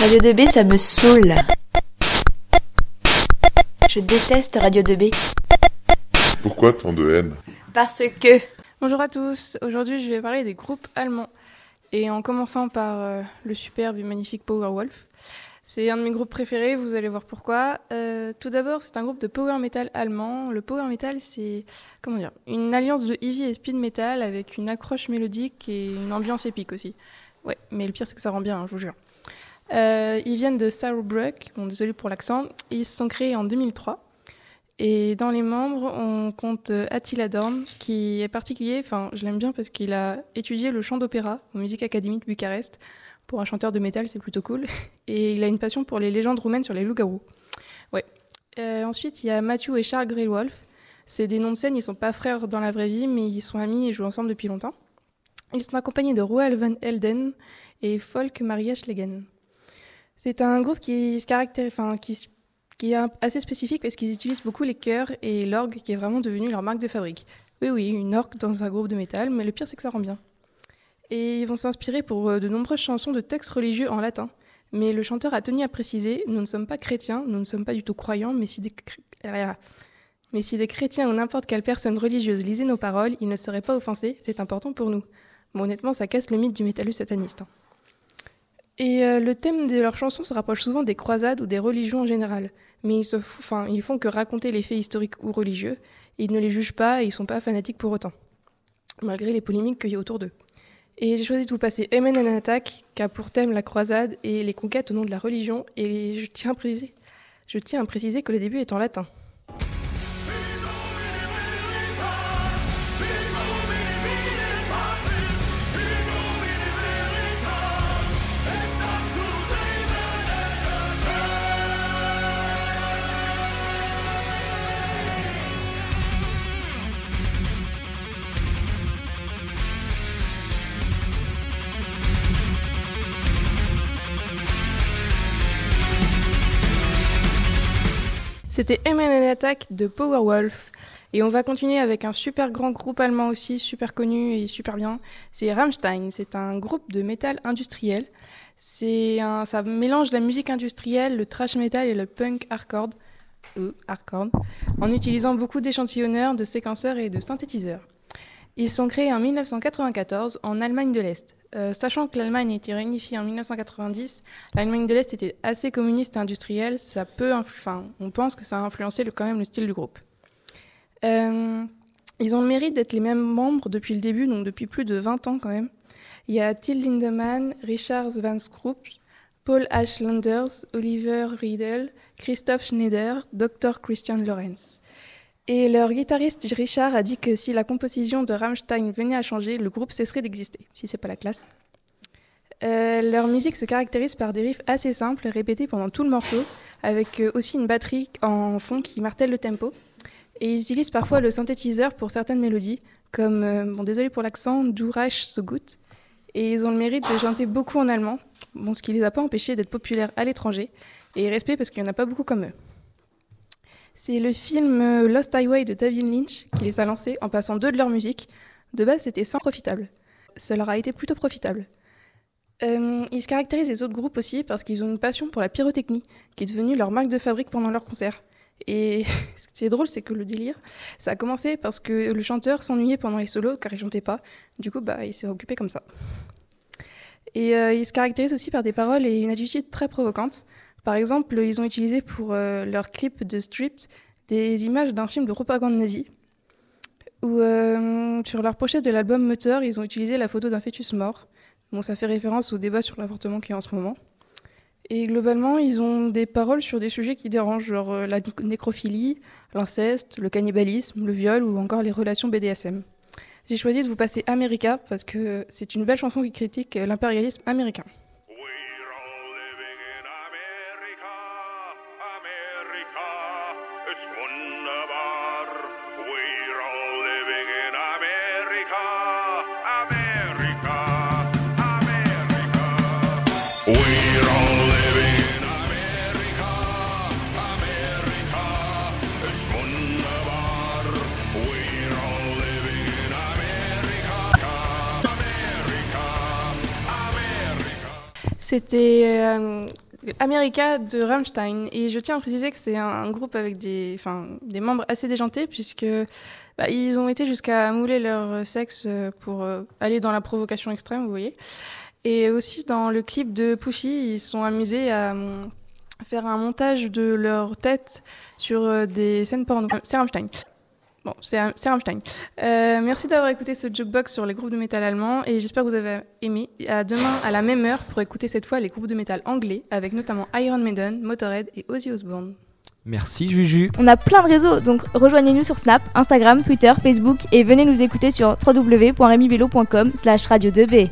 Radio 2B, ça me saoule. Je déteste Radio 2B. Pourquoi tant de haine? Parce que... Bonjour à tous, aujourd'hui je vais parler des groupes allemands. Et en commençant par euh, le superbe et magnifique Powerwolf. C'est un de mes groupes préférés, vous allez voir pourquoi. Euh, tout d'abord, c'est un groupe de power metal allemand. Le power metal, c'est comment dire, une alliance de heavy et speed metal avec une accroche mélodique et une ambiance épique aussi. Ouais, mais le pire c'est que ça rend bien, hein, je vous jure. Euh, ils viennent de Saarbrück, bon désolé pour l'accent. Ils se sont créés en 2003. Et dans les membres, on compte Attila Dorn, qui est particulier, enfin je l'aime bien parce qu'il a étudié le chant d'opéra au Musique Academy de Bucarest. Pour un chanteur de métal, c'est plutôt cool. Et il a une passion pour les légendes roumaines sur les loups-garous. Ouais. Euh, ensuite, il y a Matthew et Charles Greywolf. C'est des noms de scène, ils sont pas frères dans la vraie vie, mais ils sont amis et jouent ensemble depuis longtemps. Ils sont accompagnés de Roel van Helden et Folk Maria Schlegen. C'est un groupe qui se caractérise, qui, est assez spécifique parce qu'ils utilisent beaucoup les chœurs et l'orgue qui est vraiment devenu leur marque de fabrique. Oui, oui, une orgue dans un groupe de métal, mais le pire c'est que ça rend bien. Et ils vont s'inspirer pour euh, de nombreuses chansons de textes religieux en latin. Mais le chanteur a tenu à préciser, nous ne sommes pas chrétiens, nous ne sommes pas du tout croyants, mais si des, mais des chrétiens ou n'importe quelle personne religieuse lisait nos paroles, ils ne seraient pas offensés, c'est important pour nous. Bon, honnêtement, ça casse le mythe du métallus sataniste. Hein. Et euh, le thème de leurs chansons se rapproche souvent des croisades ou des religions en général. Mais ils, se enfin, ils font que raconter les faits historiques ou religieux. Ils ne les jugent pas et ils sont pas fanatiques pour autant. Malgré les polémiques qu'il y a autour d'eux. Et j'ai choisi de vous passer Amen and Attack, qui a pour thème la croisade et les conquêtes au nom de la religion. Et je tiens à préciser, je tiens à préciser que le début est en latin. C'était MNN Attack de Powerwolf. Et on va continuer avec un super grand groupe allemand aussi, super connu et super bien. C'est Rammstein. C'est un groupe de métal industriel. C'est un, ça mélange la musique industrielle, le thrash metal et le punk hardcore, euh, hardcore en utilisant beaucoup d'échantillonneurs, de séquenceurs et de synthétiseurs. Ils sont créés en 1994 en Allemagne de l'Est. Euh, sachant que l'Allemagne a été réunifiée en 1990, l'Allemagne de l'Est était assez communiste et industrielle, ça peut enfin, on pense que ça a influencé le, quand même le style du groupe. Euh, ils ont le mérite d'être les mêmes membres depuis le début, donc depuis plus de 20 ans quand même. Il y a Till Lindemann, Richard Van Paul Ashlanders, Oliver Riedel, Christoph Schneider, Dr. Christian Lorenz. Et leur guitariste Richard a dit que si la composition de Rammstein venait à changer, le groupe cesserait d'exister, si c'est pas la classe. Euh, leur musique se caractérise par des riffs assez simples, répétés pendant tout le morceau, avec euh, aussi une batterie en fond qui martèle le tempo. Et ils utilisent parfois le synthétiseur pour certaines mélodies, comme, euh, bon désolé pour l'accent, Du Reich so gut. Et ils ont le mérite de chanter beaucoup en allemand, bon, ce qui les a pas empêchés d'être populaires à l'étranger, et respect parce qu'il n'y en a pas beaucoup comme eux. C'est le film euh, Lost Highway de David Lynch qui les a lancés en passant deux de leur musique. De base, c'était sans profitable. Ça leur a été plutôt profitable. Euh, ils se caractérisent des autres groupes aussi parce qu'ils ont une passion pour la pyrotechnie, qui est devenue leur marque de fabrique pendant leurs concerts. Et ce qui est drôle, c'est que le délire, ça a commencé parce que le chanteur s'ennuyait pendant les solos car il chantait pas. Du coup, bah, il s'est occupé comme ça. Et euh, ils se caractérisent aussi par des paroles et une attitude très provocante. Par exemple, ils ont utilisé pour euh, leur clip de Stripped des images d'un film de propagande nazie. Ou euh, sur leur pochette de l'album Moteur, ils ont utilisé la photo d'un fœtus mort. Bon, ça fait référence au débat sur l'avortement qui est en ce moment. Et globalement, ils ont des paroles sur des sujets qui dérangent, genre euh, la nécrophilie, l'inceste, le cannibalisme, le viol ou encore les relations BDSM. J'ai choisi de vous passer America parce que c'est une belle chanson qui critique l'impérialisme américain. C'était euh, America de Rammstein. Et je tiens à préciser que c'est un, groupe avec des, enfin, des membres assez déjantés, puisque bah, ils ont été jusqu'à mouler leur sexe euh, pour euh, aller dans la provocation extrême, vous voyez. Et aussi dans le clip de Pussy, ils se sont amusés à euh, faire un montage de leur tête sur euh, des scènes porno. C'est Rammstein. Bon, c'est c'est Rammstein. Euh, merci d'avoir écouté ce jukebox sur les groupes de métal allemands et j'espère que vous avez aimé. À demain à la même heure pour écouter cette fois les groupes de métal anglais avec notamment Iron Maiden, Motorhead et Ozzy Osbourne. Merci Juju. On a plein de réseaux, donc rejoignez-nous sur Snap, Instagram, Twitter, Facebook et venez nous écouter sur www.remibello.com slash radio 2b.